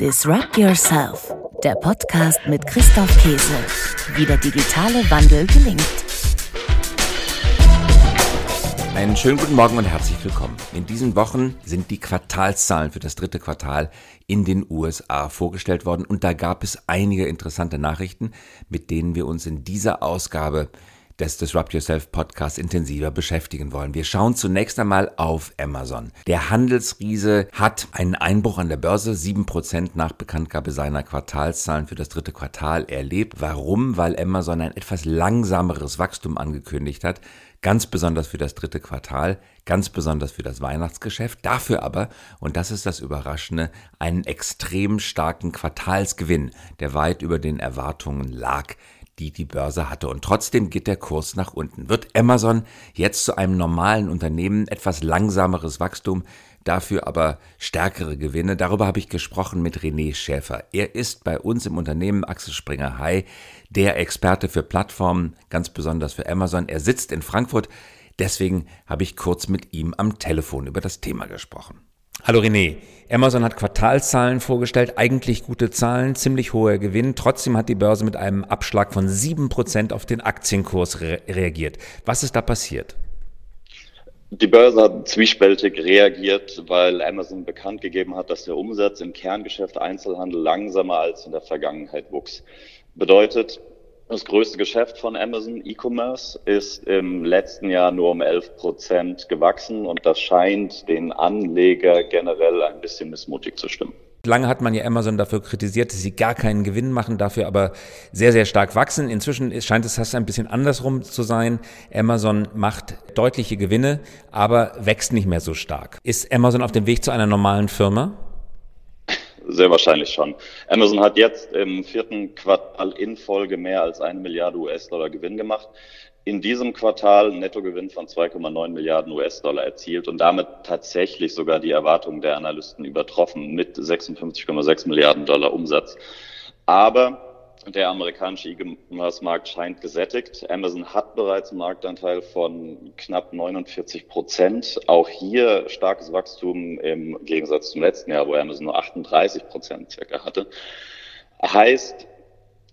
Disrupt Yourself, der Podcast mit Christoph Käse, wie der digitale Wandel gelingt. Einen schönen guten Morgen und herzlich willkommen. In diesen Wochen sind die Quartalszahlen für das dritte Quartal in den USA vorgestellt worden und da gab es einige interessante Nachrichten, mit denen wir uns in dieser Ausgabe des Disrupt Yourself Podcasts intensiver beschäftigen wollen. Wir schauen zunächst einmal auf Amazon. Der Handelsriese hat einen Einbruch an der Börse, 7% nach Bekanntgabe seiner Quartalszahlen für das dritte Quartal erlebt. Warum? Weil Amazon ein etwas langsameres Wachstum angekündigt hat, ganz besonders für das dritte Quartal, ganz besonders für das Weihnachtsgeschäft, dafür aber, und das ist das Überraschende, einen extrem starken Quartalsgewinn, der weit über den Erwartungen lag die die Börse hatte. Und trotzdem geht der Kurs nach unten. Wird Amazon jetzt zu einem normalen Unternehmen etwas langsameres Wachstum, dafür aber stärkere Gewinne? Darüber habe ich gesprochen mit René Schäfer. Er ist bei uns im Unternehmen Axel Springer High der Experte für Plattformen, ganz besonders für Amazon. Er sitzt in Frankfurt. Deswegen habe ich kurz mit ihm am Telefon über das Thema gesprochen. Hallo René. Amazon hat Quartalszahlen vorgestellt, eigentlich gute Zahlen, ziemlich hoher Gewinn. Trotzdem hat die Börse mit einem Abschlag von 7% auf den Aktienkurs re reagiert. Was ist da passiert? Die Börse hat zwiespältig reagiert, weil Amazon bekannt gegeben hat, dass der Umsatz im Kerngeschäft Einzelhandel langsamer als in der Vergangenheit wuchs. Bedeutet, das größte Geschäft von Amazon, E-Commerce, ist im letzten Jahr nur um 11 Prozent gewachsen und das scheint den Anleger generell ein bisschen missmutig zu stimmen. Lange hat man ja Amazon dafür kritisiert, dass sie gar keinen Gewinn machen, dafür aber sehr, sehr stark wachsen. Inzwischen scheint es fast ein bisschen andersrum zu sein. Amazon macht deutliche Gewinne, aber wächst nicht mehr so stark. Ist Amazon auf dem Weg zu einer normalen Firma? Sehr wahrscheinlich schon. Amazon hat jetzt im vierten Quartal in Folge mehr als eine Milliarde US-Dollar Gewinn gemacht. In diesem Quartal Nettogewinn von 2,9 Milliarden US-Dollar erzielt und damit tatsächlich sogar die Erwartungen der Analysten übertroffen mit 56,6 Milliarden Dollar Umsatz. Aber der amerikanische E-Commerce-Markt scheint gesättigt. Amazon hat bereits einen Marktanteil von knapp 49 Prozent. Auch hier starkes Wachstum im Gegensatz zum letzten Jahr, wo Amazon nur 38 Prozent circa hatte. Heißt,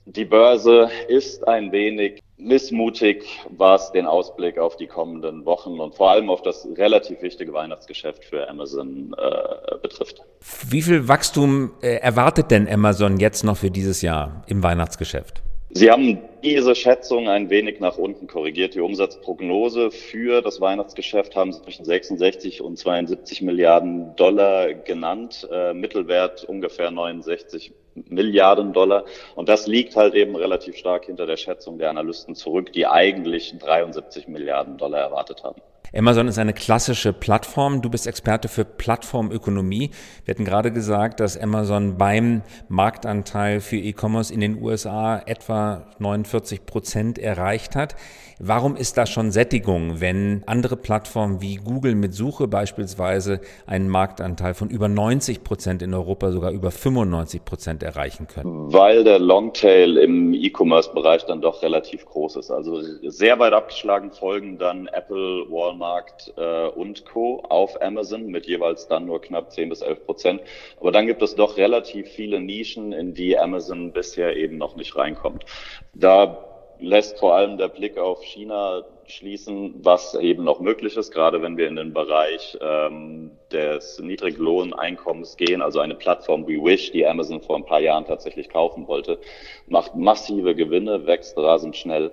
die Börse ist ein wenig missmutig, was den Ausblick auf die kommenden Wochen und vor allem auf das relativ wichtige Weihnachtsgeschäft für Amazon äh, betrifft. Wie viel Wachstum äh, erwartet denn Amazon jetzt noch für dieses Jahr im Weihnachtsgeschäft? Sie haben diese Schätzung ein wenig nach unten korrigiert. Die Umsatzprognose für das Weihnachtsgeschäft haben sie zwischen 66 und 72 Milliarden Dollar genannt. Äh, Mittelwert ungefähr 69 Milliarden Dollar. Und das liegt halt eben relativ stark hinter der Schätzung der Analysten zurück, die eigentlich 73 Milliarden Dollar erwartet haben. Amazon ist eine klassische Plattform. Du bist Experte für Plattformökonomie. Wir hatten gerade gesagt, dass Amazon beim Marktanteil für E-Commerce in den USA etwa 49 Prozent erreicht hat. Warum ist da schon Sättigung, wenn andere Plattformen wie Google mit Suche beispielsweise einen Marktanteil von über 90 Prozent in Europa sogar über 95 Prozent erreichen können? Weil der Longtail im E-Commerce-Bereich dann doch relativ groß ist. Also sehr weit abgeschlagen folgen dann Apple, Walmart äh, und Co. auf Amazon mit jeweils dann nur knapp 10 bis 11 Prozent. Aber dann gibt es doch relativ viele Nischen, in die Amazon bisher eben noch nicht reinkommt. Da lässt vor allem der Blick auf China schließen, was eben noch möglich ist, gerade wenn wir in den Bereich ähm, des Niedriglohneinkommens gehen. Also eine Plattform wie Wish, die Amazon vor ein paar Jahren tatsächlich kaufen wollte, macht massive Gewinne, wächst rasend schnell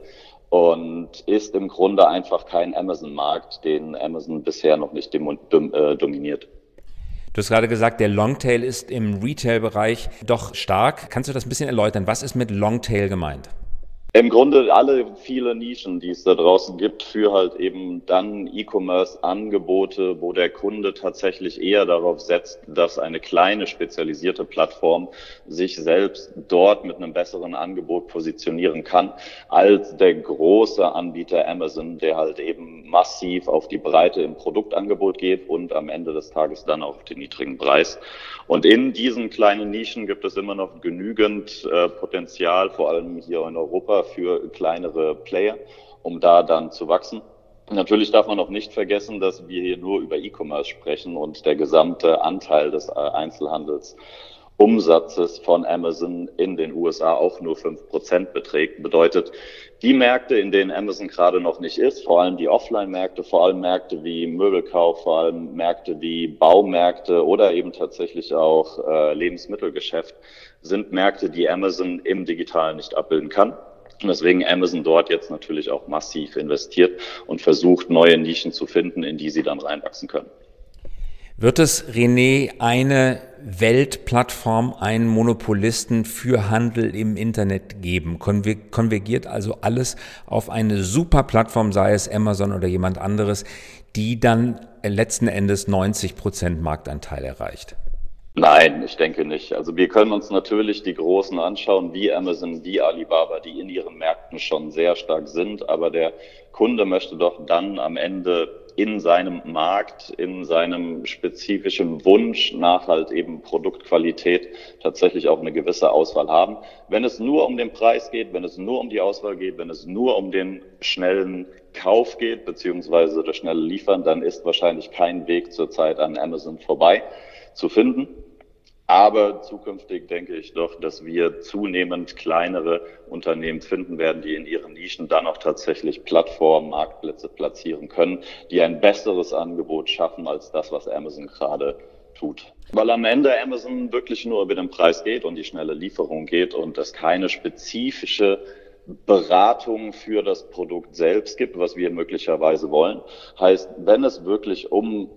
und ist im Grunde einfach kein Amazon-Markt, den Amazon bisher noch nicht äh, dominiert. Du hast gerade gesagt, der Longtail ist im Retail-Bereich doch stark. Kannst du das ein bisschen erläutern? Was ist mit Longtail gemeint? Im Grunde alle viele Nischen, die es da draußen gibt, für halt eben dann E-Commerce-Angebote, wo der Kunde tatsächlich eher darauf setzt, dass eine kleine spezialisierte Plattform sich selbst dort mit einem besseren Angebot positionieren kann, als der große Anbieter Amazon, der halt eben massiv auf die Breite im Produktangebot geht und am Ende des Tages dann auch den niedrigen Preis. Und in diesen kleinen Nischen gibt es immer noch genügend äh, Potenzial, vor allem hier in Europa, für kleinere Player, um da dann zu wachsen. Natürlich darf man auch nicht vergessen, dass wir hier nur über E-Commerce sprechen und der gesamte Anteil des äh, Einzelhandels Umsatzes von Amazon in den USA auch nur fünf Prozent beträgt. Bedeutet, die Märkte, in denen Amazon gerade noch nicht ist, vor allem die Offline-Märkte, vor allem Märkte wie Möbelkauf, vor allem Märkte wie Baumärkte oder eben tatsächlich auch äh, Lebensmittelgeschäft, sind Märkte, die Amazon im Digitalen nicht abbilden kann. Und deswegen Amazon dort jetzt natürlich auch massiv investiert und versucht, neue Nischen zu finden, in die sie dann reinwachsen können. Wird es, René, eine Weltplattform, einen Monopolisten für Handel im Internet geben? Konvergiert also alles auf eine super Plattform, sei es Amazon oder jemand anderes, die dann letzten Endes 90 Prozent Marktanteil erreicht? Nein, ich denke nicht. Also wir können uns natürlich die Großen anschauen, wie Amazon, wie Alibaba, die in ihren Märkten schon sehr stark sind, aber der Kunde möchte doch dann am Ende in seinem Markt, in seinem spezifischen Wunsch nach halt eben Produktqualität tatsächlich auch eine gewisse Auswahl haben. Wenn es nur um den Preis geht, wenn es nur um die Auswahl geht, wenn es nur um den schnellen Kauf geht, beziehungsweise das schnelle Liefern, dann ist wahrscheinlich kein Weg zurzeit an Amazon vorbei zu finden. Aber zukünftig denke ich doch, dass wir zunehmend kleinere Unternehmen finden werden, die in ihren Nischen dann auch tatsächlich Plattformen, Marktplätze platzieren können, die ein besseres Angebot schaffen als das, was Amazon gerade tut. Weil am Ende Amazon wirklich nur über den Preis geht und die schnelle Lieferung geht und es keine spezifische Beratung für das Produkt selbst gibt, was wir möglicherweise wollen. Heißt, wenn es wirklich um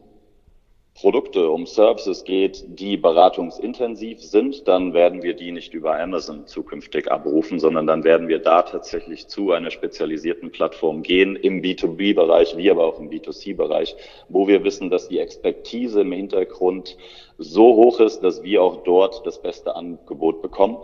Produkte, um Services geht, die beratungsintensiv sind, dann werden wir die nicht über Amazon zukünftig abrufen, sondern dann werden wir da tatsächlich zu einer spezialisierten Plattform gehen, im B2B-Bereich, wie aber auch im B2C-Bereich, wo wir wissen, dass die Expertise im Hintergrund so hoch ist, dass wir auch dort das beste Angebot bekommen.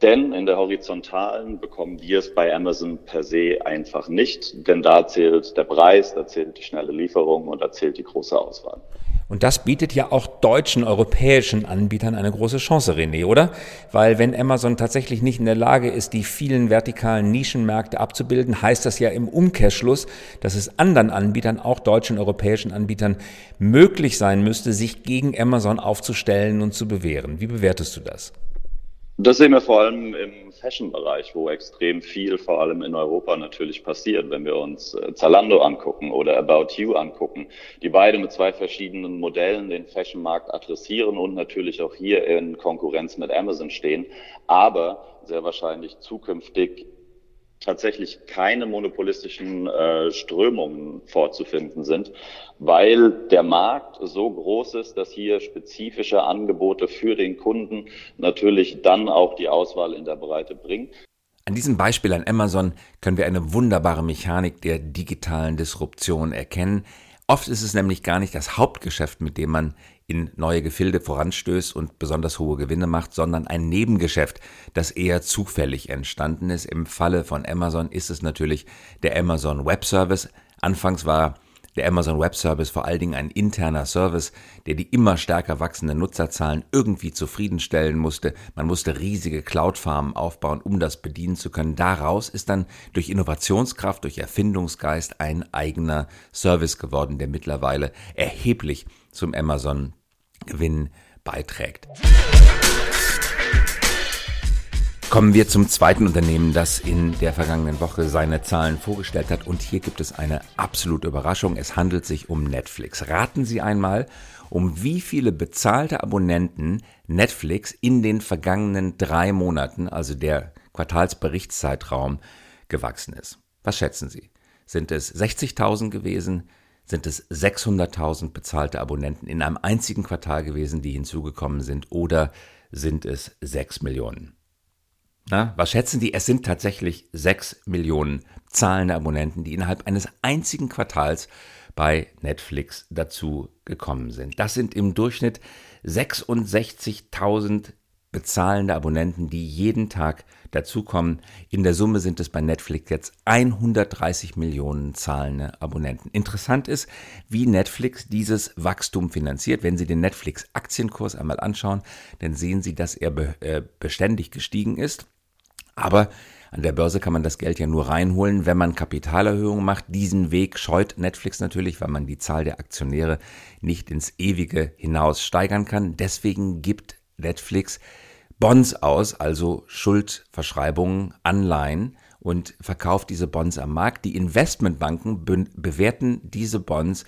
Denn in der horizontalen bekommen wir es bei Amazon per se einfach nicht, denn da zählt der Preis, da zählt die schnelle Lieferung und da zählt die große Auswahl. Und das bietet ja auch deutschen, europäischen Anbietern eine große Chance, René, oder? Weil wenn Amazon tatsächlich nicht in der Lage ist, die vielen vertikalen Nischenmärkte abzubilden, heißt das ja im Umkehrschluss, dass es anderen Anbietern, auch deutschen, europäischen Anbietern, möglich sein müsste, sich gegen Amazon aufzustellen und zu bewähren. Wie bewertest du das? Das sehen wir vor allem im Fashion-Bereich, wo extrem viel vor allem in Europa natürlich passiert. Wenn wir uns äh, Zalando angucken oder About You angucken, die beide mit zwei verschiedenen Modellen den Fashion-Markt adressieren und natürlich auch hier in Konkurrenz mit Amazon stehen, aber sehr wahrscheinlich zukünftig tatsächlich keine monopolistischen äh, Strömungen vorzufinden sind, weil der Markt so groß ist, dass hier spezifische Angebote für den Kunden natürlich dann auch die Auswahl in der Breite bringen. An diesem Beispiel an Amazon können wir eine wunderbare Mechanik der digitalen Disruption erkennen. Oft ist es nämlich gar nicht das Hauptgeschäft, mit dem man in neue Gefilde voranstößt und besonders hohe Gewinne macht, sondern ein Nebengeschäft, das eher zufällig entstanden ist. Im Falle von Amazon ist es natürlich der Amazon Web Service. Anfangs war der Amazon Web Service vor allen Dingen ein interner Service, der die immer stärker wachsenden Nutzerzahlen irgendwie zufriedenstellen musste. Man musste riesige Cloud-Farmen aufbauen, um das bedienen zu können. Daraus ist dann durch Innovationskraft, durch Erfindungsgeist ein eigener Service geworden, der mittlerweile erheblich zum Amazon Gewinn beiträgt. Kommen wir zum zweiten Unternehmen, das in der vergangenen Woche seine Zahlen vorgestellt hat. Und hier gibt es eine absolute Überraschung. Es handelt sich um Netflix. Raten Sie einmal, um wie viele bezahlte Abonnenten Netflix in den vergangenen drei Monaten, also der Quartalsberichtszeitraum, gewachsen ist. Was schätzen Sie? Sind es 60.000 gewesen? Sind es 600.000 bezahlte Abonnenten in einem einzigen Quartal gewesen, die hinzugekommen sind? Oder sind es 6 Millionen? Na, was schätzen die? Es sind tatsächlich sechs Millionen zahlende Abonnenten, die innerhalb eines einzigen Quartals bei Netflix dazu gekommen sind. Das sind im Durchschnitt 66.000 bezahlende Abonnenten, die jeden Tag dazukommen. In der Summe sind es bei Netflix jetzt 130 Millionen zahlende Abonnenten. Interessant ist, wie Netflix dieses Wachstum finanziert. Wenn Sie den Netflix-Aktienkurs einmal anschauen, dann sehen Sie, dass er äh, beständig gestiegen ist. Aber an der Börse kann man das Geld ja nur reinholen, wenn man Kapitalerhöhungen macht. Diesen Weg scheut Netflix natürlich, weil man die Zahl der Aktionäre nicht ins Ewige hinaus steigern kann. Deswegen gibt Netflix Bonds aus, also Schuldverschreibungen, Anleihen und verkauft diese Bonds am Markt. Die Investmentbanken be bewerten diese Bonds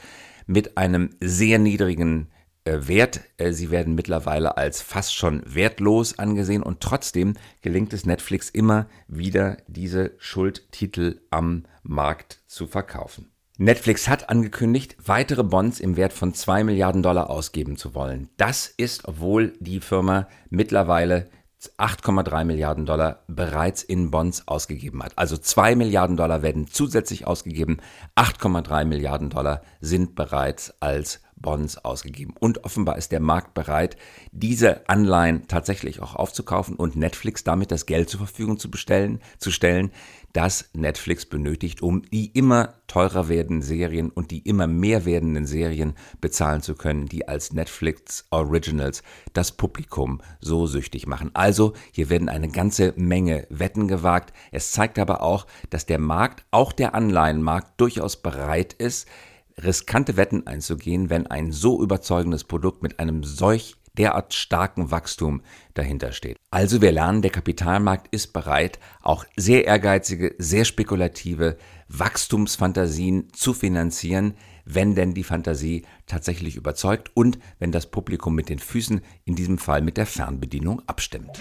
mit einem sehr niedrigen äh, Wert. Äh, sie werden mittlerweile als fast schon wertlos angesehen und trotzdem gelingt es Netflix immer wieder, diese Schuldtitel am Markt zu verkaufen. Netflix hat angekündigt, weitere Bonds im Wert von 2 Milliarden Dollar ausgeben zu wollen. Das ist, obwohl die Firma mittlerweile 8,3 Milliarden Dollar bereits in Bonds ausgegeben hat. Also 2 Milliarden Dollar werden zusätzlich ausgegeben, 8,3 Milliarden Dollar sind bereits als Bonds ausgegeben. Und offenbar ist der Markt bereit, diese Anleihen tatsächlich auch aufzukaufen und Netflix damit das Geld zur Verfügung zu bestellen, zu stellen, das Netflix benötigt, um die immer teurer werdenden Serien und die immer mehr werdenden Serien bezahlen zu können, die als Netflix Originals das Publikum so süchtig machen. Also hier werden eine ganze Menge Wetten gewagt. Es zeigt aber auch, dass der Markt, auch der Anleihenmarkt, durchaus bereit ist, riskante Wetten einzugehen, wenn ein so überzeugendes Produkt mit einem solch derart starken Wachstum dahinter steht. Also wir lernen, der Kapitalmarkt ist bereit, auch sehr ehrgeizige, sehr spekulative Wachstumsfantasien zu finanzieren, wenn denn die Fantasie tatsächlich überzeugt und wenn das Publikum mit den Füßen, in diesem Fall mit der Fernbedienung, abstimmt.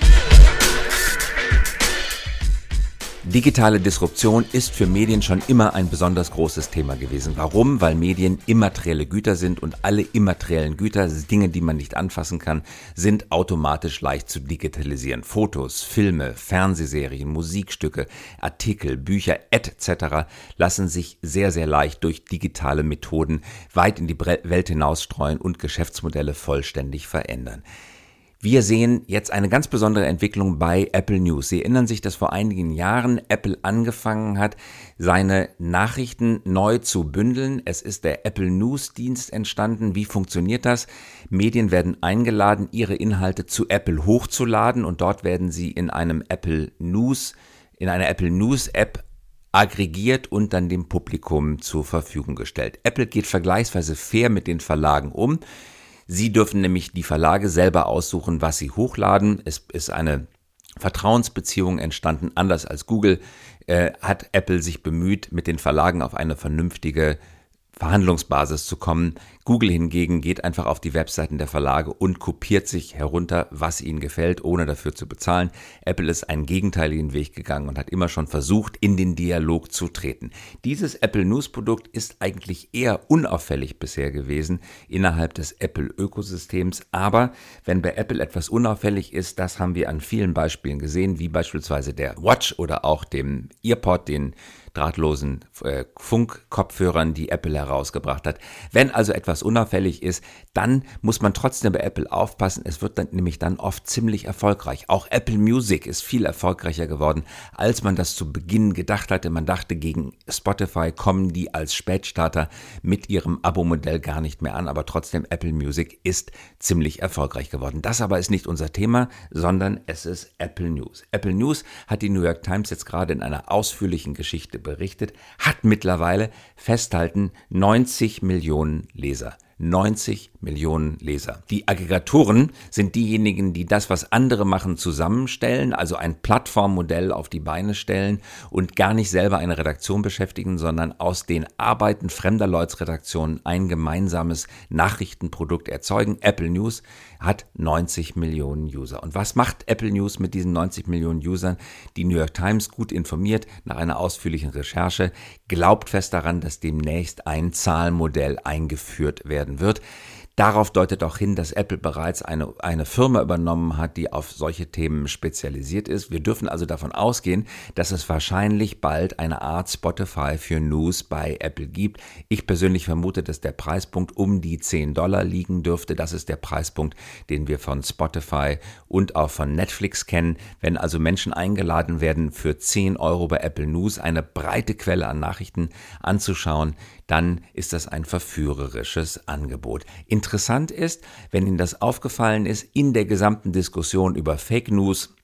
Digitale Disruption ist für Medien schon immer ein besonders großes Thema gewesen. Warum? Weil Medien immaterielle Güter sind und alle immateriellen Güter, Dinge, die man nicht anfassen kann, sind automatisch leicht zu digitalisieren. Fotos, Filme, Fernsehserien, Musikstücke, Artikel, Bücher etc. lassen sich sehr, sehr leicht durch digitale Methoden weit in die Welt hinausstreuen und Geschäftsmodelle vollständig verändern. Wir sehen jetzt eine ganz besondere Entwicklung bei Apple News. Sie erinnern sich, dass vor einigen Jahren Apple angefangen hat, seine Nachrichten neu zu bündeln. Es ist der Apple News Dienst entstanden. Wie funktioniert das? Medien werden eingeladen, ihre Inhalte zu Apple hochzuladen und dort werden sie in einem Apple News, in einer Apple News App aggregiert und dann dem Publikum zur Verfügung gestellt. Apple geht vergleichsweise fair mit den Verlagen um. Sie dürfen nämlich die Verlage selber aussuchen, was sie hochladen. Es ist eine Vertrauensbeziehung entstanden, anders als Google äh, hat Apple sich bemüht, mit den Verlagen auf eine vernünftige Verhandlungsbasis zu kommen. Google hingegen geht einfach auf die Webseiten der Verlage und kopiert sich herunter, was ihnen gefällt, ohne dafür zu bezahlen. Apple ist einen gegenteiligen Weg gegangen und hat immer schon versucht, in den Dialog zu treten. Dieses Apple News Produkt ist eigentlich eher unauffällig bisher gewesen innerhalb des Apple Ökosystems. Aber wenn bei Apple etwas unauffällig ist, das haben wir an vielen Beispielen gesehen, wie beispielsweise der Watch oder auch dem EarPod, den drahtlosen äh, Funkkopfhörern, die Apple herausgebracht hat. Wenn also etwas unauffällig ist, dann muss man trotzdem bei Apple aufpassen. Es wird dann nämlich dann oft ziemlich erfolgreich. Auch Apple Music ist viel erfolgreicher geworden, als man das zu Beginn gedacht hatte. Man dachte, gegen Spotify kommen die als Spätstarter mit ihrem Abo-Modell gar nicht mehr an, aber trotzdem Apple Music ist ziemlich erfolgreich geworden. Das aber ist nicht unser Thema, sondern es ist Apple News. Apple News hat die New York Times jetzt gerade in einer ausführlichen Geschichte berichtet, hat mittlerweile festhalten 90 Millionen Leser. Laser 90 Millionen Leser. Die Aggregatoren sind diejenigen, die das, was andere machen, zusammenstellen, also ein Plattformmodell auf die Beine stellen und gar nicht selber eine Redaktion beschäftigen, sondern aus den Arbeiten fremder Leutsredaktionen ein gemeinsames Nachrichtenprodukt erzeugen. Apple News hat 90 Millionen User. Und was macht Apple News mit diesen 90 Millionen Usern? Die New York Times, gut informiert, nach einer ausführlichen Recherche, glaubt fest daran, dass demnächst ein Zahlmodell eingeführt werden wird. Darauf deutet auch hin, dass Apple bereits eine, eine Firma übernommen hat, die auf solche Themen spezialisiert ist. Wir dürfen also davon ausgehen, dass es wahrscheinlich bald eine Art Spotify für News bei Apple gibt. Ich persönlich vermute, dass der Preispunkt um die 10 Dollar liegen dürfte. Das ist der Preispunkt, den wir von Spotify und auch von Netflix kennen. Wenn also Menschen eingeladen werden, für 10 Euro bei Apple News eine breite Quelle an Nachrichten anzuschauen, dann ist das ein verführerisches Angebot. Interessant ist, wenn Ihnen das aufgefallen ist, in der gesamten Diskussion über Fake News,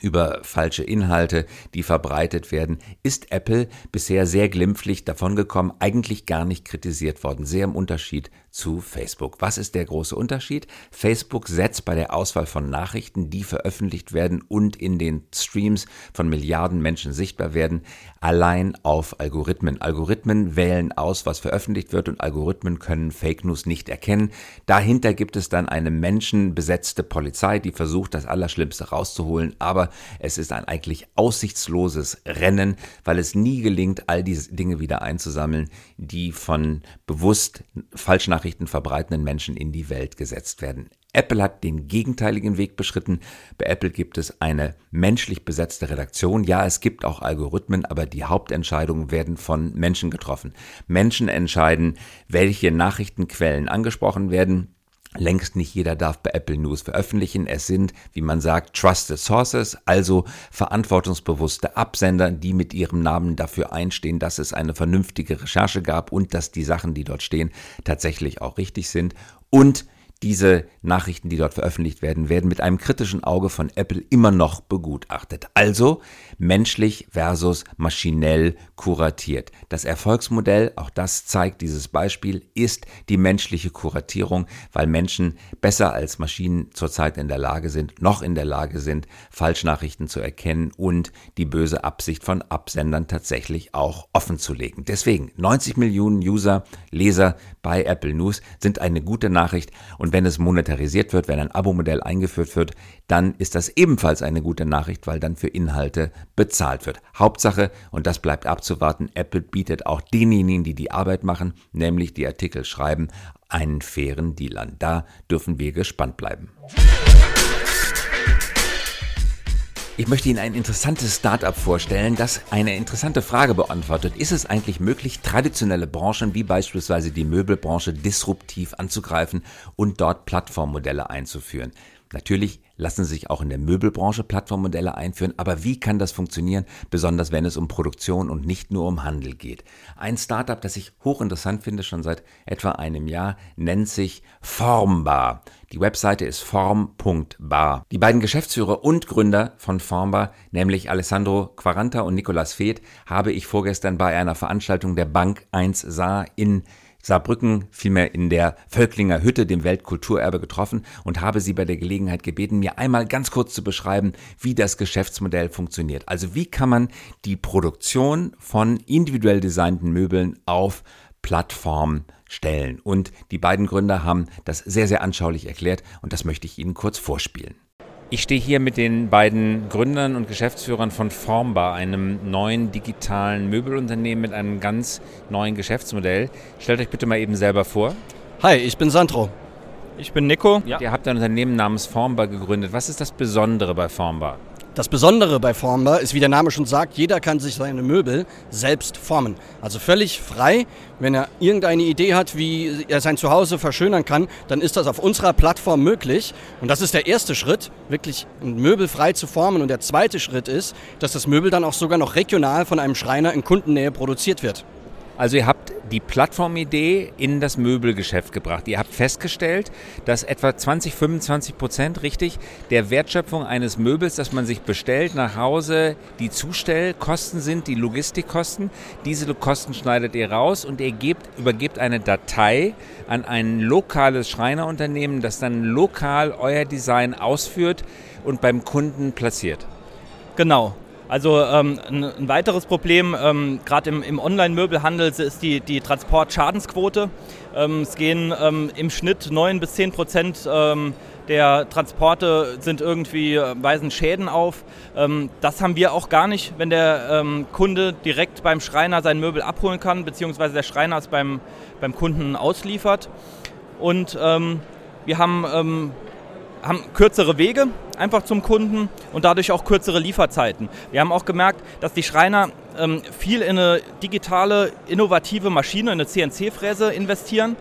über falsche Inhalte, die verbreitet werden, ist Apple bisher sehr glimpflich davongekommen, eigentlich gar nicht kritisiert worden, sehr im Unterschied zu Facebook. Was ist der große Unterschied? Facebook setzt bei der Auswahl von Nachrichten, die veröffentlicht werden und in den Streams von Milliarden Menschen sichtbar werden, allein auf Algorithmen. Algorithmen wählen aus, was veröffentlicht wird und Algorithmen können Fake News nicht erkennen. Dahinter gibt es dann eine menschenbesetzte Polizei, die versucht, das Allerschlimmste rauszuholen, aber es ist ein eigentlich aussichtsloses Rennen, weil es nie gelingt, all diese Dinge wieder einzusammeln, die von bewusst Falschnachrichten verbreitenden Menschen in die Welt gesetzt werden. Apple hat den gegenteiligen Weg beschritten. Bei Apple gibt es eine menschlich besetzte Redaktion. Ja, es gibt auch Algorithmen, aber die Hauptentscheidungen werden von Menschen getroffen. Menschen entscheiden, welche Nachrichtenquellen angesprochen werden Längst nicht jeder darf bei Apple News veröffentlichen. Es sind, wie man sagt, Trusted Sources, also verantwortungsbewusste Absender, die mit ihrem Namen dafür einstehen, dass es eine vernünftige Recherche gab und dass die Sachen, die dort stehen, tatsächlich auch richtig sind. Und diese Nachrichten, die dort veröffentlicht werden, werden mit einem kritischen Auge von Apple immer noch begutachtet. Also menschlich versus maschinell kuratiert. Das Erfolgsmodell, auch das zeigt dieses Beispiel, ist die menschliche Kuratierung, weil Menschen besser als Maschinen zurzeit in der Lage sind, noch in der Lage sind, Falschnachrichten zu erkennen und die böse Absicht von Absendern tatsächlich auch offen zu legen. Deswegen 90 Millionen User, Leser bei Apple News sind eine gute Nachricht und wenn es monetarisiert wird, wenn ein Abo-Modell eingeführt wird, dann ist das ebenfalls eine gute Nachricht, weil dann für Inhalte bezahlt wird. Hauptsache, und das bleibt abzuwarten, Apple bietet auch denjenigen, die die Arbeit machen, nämlich die Artikel schreiben, einen fairen Deal an. Da dürfen wir gespannt bleiben. Ich möchte Ihnen ein interessantes Startup vorstellen, das eine interessante Frage beantwortet. Ist es eigentlich möglich, traditionelle Branchen wie beispielsweise die Möbelbranche disruptiv anzugreifen und dort Plattformmodelle einzuführen? Natürlich lassen sich auch in der Möbelbranche Plattformmodelle einführen, aber wie kann das funktionieren, besonders wenn es um Produktion und nicht nur um Handel geht? Ein Startup, das ich hochinteressant finde, schon seit etwa einem Jahr, nennt sich Formbar. Die Webseite ist form.bar. Die beiden Geschäftsführer und Gründer von Formbar, nämlich Alessandro Quaranta und Nicolas Feeth, habe ich vorgestern bei einer Veranstaltung der Bank 1 Saar in Saarbrücken, vielmehr in der Völklinger Hütte, dem Weltkulturerbe, getroffen und habe sie bei der Gelegenheit gebeten, mir einmal ganz kurz zu beschreiben, wie das Geschäftsmodell funktioniert. Also wie kann man die Produktion von individuell designten Möbeln auf Plattform stellen. Und die beiden Gründer haben das sehr, sehr anschaulich erklärt und das möchte ich Ihnen kurz vorspielen. Ich stehe hier mit den beiden Gründern und Geschäftsführern von Formbar, einem neuen digitalen Möbelunternehmen mit einem ganz neuen Geschäftsmodell. Stellt euch bitte mal eben selber vor. Hi, ich bin Sandro. Ich bin Nico. Ja. Ihr habt ein Unternehmen namens Formbar gegründet. Was ist das Besondere bei Formbar? Das Besondere bei Formbar ist, wie der Name schon sagt, jeder kann sich seine Möbel selbst formen. Also völlig frei. Wenn er irgendeine Idee hat, wie er sein Zuhause verschönern kann, dann ist das auf unserer Plattform möglich. Und das ist der erste Schritt, wirklich ein Möbel frei zu formen. Und der zweite Schritt ist, dass das Möbel dann auch sogar noch regional von einem Schreiner in Kundennähe produziert wird. Also ihr habt die Plattformidee in das Möbelgeschäft gebracht. Ihr habt festgestellt, dass etwa 20, 25 Prozent, richtig, der Wertschöpfung eines Möbels, das man sich bestellt, nach Hause die Zustellkosten sind, die Logistikkosten. Diese Kosten schneidet ihr raus und ihr gebt, übergebt eine Datei an ein lokales Schreinerunternehmen, das dann lokal euer Design ausführt und beim Kunden platziert. Genau. Also ähm, ein, ein, weiteres Problem, ähm, gerade im, im Online-Möbelhandel, ist die, die Transportschadensquote. Ähm, es gehen ähm, im Schnitt 9 bis 10 Prozent ähm, der Transporte sind irgendwie, äh, weisen Schäden auf. Ähm, das haben wir auch gar nicht, wenn der Kunde direkt beim Schreiner sein Möbel abholen kann, beziehungsweise der Schreiner es beim, beim Kunden ausliefert. Und wir haben haben kürzere Wege einfach zum Kunden und dadurch auch kürzere Lieferzeiten. Wir haben auch gemerkt, dass die Schreiner ähm, viel in eine digitale, innovative Maschine, eine CNC-Fräse investieren.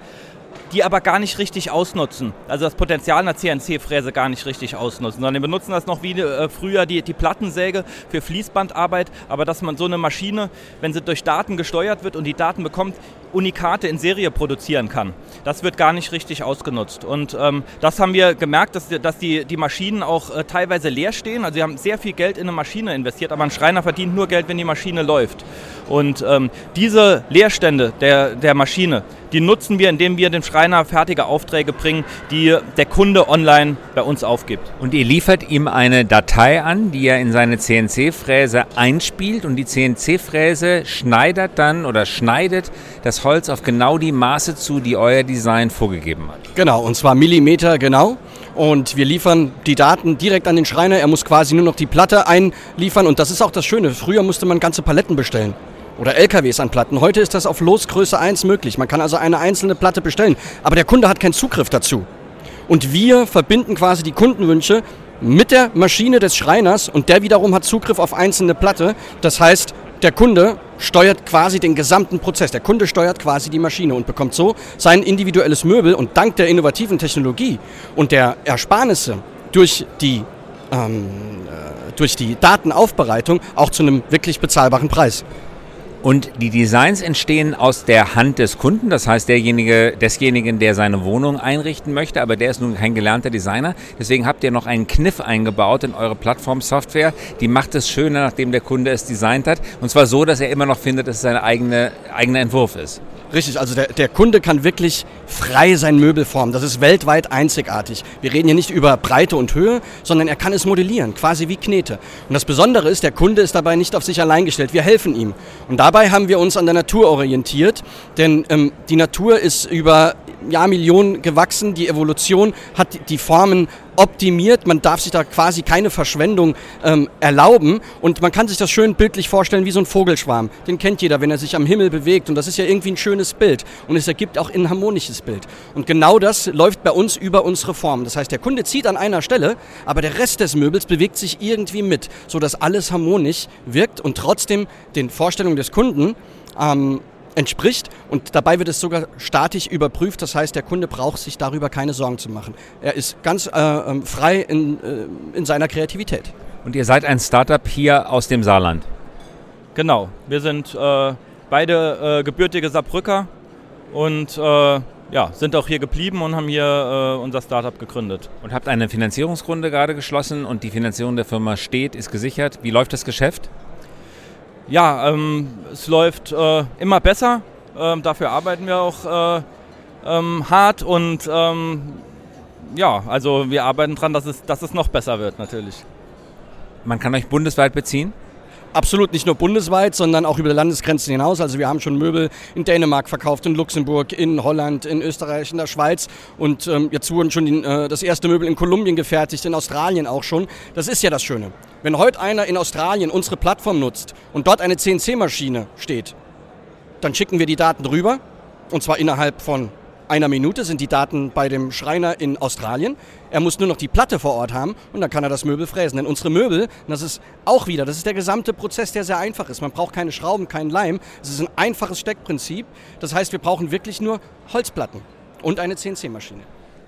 die aber gar nicht richtig ausnutzen. Also das Potenzial einer CNC-Fräse gar nicht richtig ausnutzen, sondern wir benutzen das noch wie äh, früher die, die Plattensäge für Fließbandarbeit, aber dass man so eine Maschine, wenn sie durch Daten gesteuert wird und die Daten bekommt, Unikate in Serie produzieren kann. Das wird gar nicht richtig ausgenutzt. Und ähm, das haben wir gemerkt, dass, dass die, die Maschinen auch äh, teilweise leer stehen. Also sie haben sehr viel Geld in eine Maschine investiert, aber ein Schreiner verdient nur Geld, wenn die Maschine läuft. Und ähm, diese Leerstände der, der Maschine, die nutzen wir, indem wir dem Schreiner fertige Aufträge bringen, die der Kunde online bei uns aufgibt. Und ihr liefert ihm eine Datei an, die er in seine CNC-Fräse einspielt und die CNC-Fräse schneidet dann oder schneidet das Holz auf genau die Maße zu, die euer Design vorgegeben hat. Genau, und zwar Millimeter genau. Und wir liefern die Daten direkt an den Schreiner. Er muss quasi nur noch die Platte einliefern. Und das ist auch das Schöne. Früher musste man ganze Paletten bestellen oder LKWs an Platten. Heute ist das auf Losgröße 1 möglich. Man kann also eine einzelne Platte bestellen, aber der Kunde hat keinen Zugriff dazu. Und wir verbinden quasi die Kundenwünsche mit der Maschine des Schreiners und der wiederum hat Zugriff auf einzelne Platte. Das heißt, der Kunde steuert quasi den gesamten Prozess. Der Kunde steuert quasi die Maschine und bekommt so sein individuelles Möbel und dank der innovativen Technologie und der Ersparnisse durch die, ähm, äh, durch die Datenaufbereitung auch zu einem wirklich bezahlbaren Preis. Und die Designs entstehen aus der Hand des Kunden, das heißt derjenige, desjenigen, der seine Wohnung einrichten möchte, aber der ist nun kein gelernter Designer. Deswegen habt ihr noch einen Kniff eingebaut in eure Plattformsoftware, die macht es schöner, nachdem der Kunde es designt hat. Und zwar so, dass er immer noch findet, dass es sein eigene, eigener Entwurf ist. Richtig, also der, der Kunde kann wirklich frei sein Möbel formen. Das ist weltweit einzigartig. Wir reden hier nicht über Breite und Höhe, sondern er kann es modellieren, quasi wie Knete. Und das Besondere ist, der Kunde ist dabei nicht auf sich allein gestellt. Wir helfen ihm. Und dabei haben wir uns an der Natur orientiert, denn ähm, die Natur ist über Jahr Millionen gewachsen. Die Evolution hat die Formen optimiert. Man darf sich da quasi keine Verschwendung ähm, erlauben. Und man kann sich das schön bildlich vorstellen wie so ein Vogelschwarm. Den kennt jeder, wenn er sich am Himmel bewegt. Und das ist ja irgendwie ein schönes Bild. Und es ergibt auch ein harmonisches Bild. Und genau das läuft bei uns über unsere Form. Das heißt, der Kunde zieht an einer Stelle, aber der Rest des Möbels bewegt sich irgendwie mit, sodass alles harmonisch wirkt und trotzdem den Vorstellungen des Kunden ähm, entspricht und dabei wird es sogar statisch überprüft. Das heißt, der Kunde braucht sich darüber keine Sorgen zu machen. Er ist ganz äh, ähm, frei in, äh, in seiner Kreativität. Und ihr seid ein Startup hier aus dem Saarland? Genau, wir sind äh, beide äh, gebürtige Saarbrücker und äh, ja, sind auch hier geblieben und haben hier äh, unser Startup gegründet. Und habt eine Finanzierungsrunde gerade geschlossen und die Finanzierung der Firma steht, ist gesichert. Wie läuft das Geschäft? Ja, ähm, es läuft äh, immer besser. Ähm, dafür arbeiten wir auch äh, ähm, hart und ähm, ja, also wir arbeiten daran, dass es, dass es noch besser wird natürlich. Man kann euch bundesweit beziehen? Absolut, nicht nur bundesweit, sondern auch über Landesgrenzen hinaus. Also wir haben schon Möbel in Dänemark verkauft, in Luxemburg, in Holland, in Österreich, in der Schweiz und ähm, jetzt wurden schon die, äh, das erste Möbel in Kolumbien gefertigt, in Australien auch schon. Das ist ja das Schöne. Wenn heute einer in Australien unsere Plattform nutzt und dort eine CNC-Maschine steht, dann schicken wir die Daten rüber und zwar innerhalb von einer Minute sind die Daten bei dem Schreiner in Australien. Er muss nur noch die Platte vor Ort haben und dann kann er das Möbel fräsen. Denn unsere Möbel, das ist auch wieder, das ist der gesamte Prozess, der sehr einfach ist. Man braucht keine Schrauben, keinen Leim. Es ist ein einfaches Steckprinzip. Das heißt, wir brauchen wirklich nur Holzplatten und eine CNC-Maschine.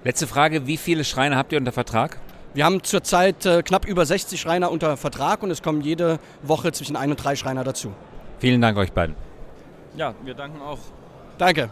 Letzte Frage, wie viele Schreiner habt ihr unter Vertrag? Wir haben zurzeit äh, knapp über 60 Schreiner unter Vertrag und es kommen jede Woche zwischen ein und drei Schreiner dazu. Vielen Dank euch beiden. Ja, wir danken auch. Danke.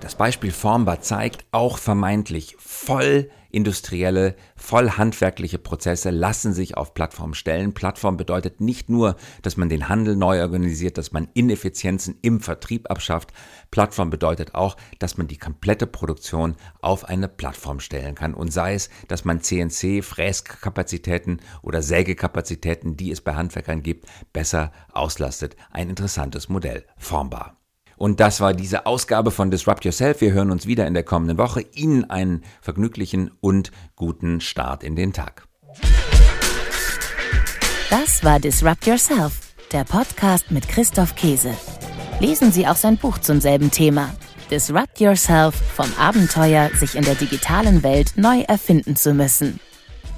Das Beispiel Formbar zeigt, auch vermeintlich voll industrielle, voll handwerkliche Prozesse lassen sich auf Plattform stellen. Plattform bedeutet nicht nur, dass man den Handel neu organisiert, dass man Ineffizienzen im Vertrieb abschafft. Plattform bedeutet auch, dass man die komplette Produktion auf eine Plattform stellen kann. Und sei es, dass man CNC, Fräskapazitäten oder Sägekapazitäten, die es bei Handwerkern gibt, besser auslastet. Ein interessantes Modell. Formbar. Und das war diese Ausgabe von Disrupt Yourself. Wir hören uns wieder in der kommenden Woche. Ihnen einen vergnüglichen und guten Start in den Tag. Das war Disrupt Yourself, der Podcast mit Christoph Käse. Lesen Sie auch sein Buch zum selben Thema. Disrupt Yourself vom Abenteuer, sich in der digitalen Welt neu erfinden zu müssen.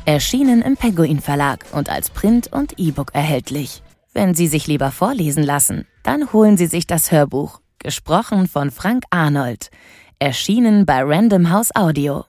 Erschienen im Penguin Verlag und als Print und E-Book erhältlich. Wenn Sie sich lieber vorlesen lassen, dann holen Sie sich das Hörbuch Gesprochen von Frank Arnold. Erschienen bei Random House Audio.